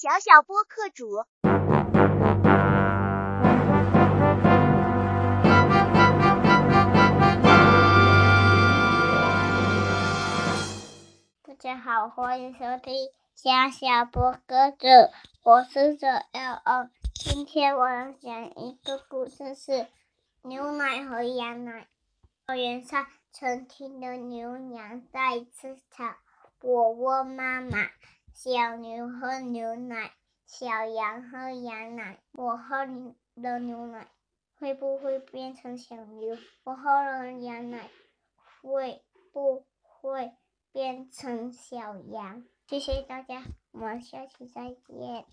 小小播客主。大家好，欢迎收听小小播客主，我是九 L O。今天我要讲一个故事，是牛奶和羊奶。草原上，成群的牛羊在吃草。我问妈妈：“小牛喝牛奶，小羊喝羊奶，我喝了牛奶，会不会变成小牛？我喝了羊奶，会不会变成小羊？”谢谢大家，我们下期再见。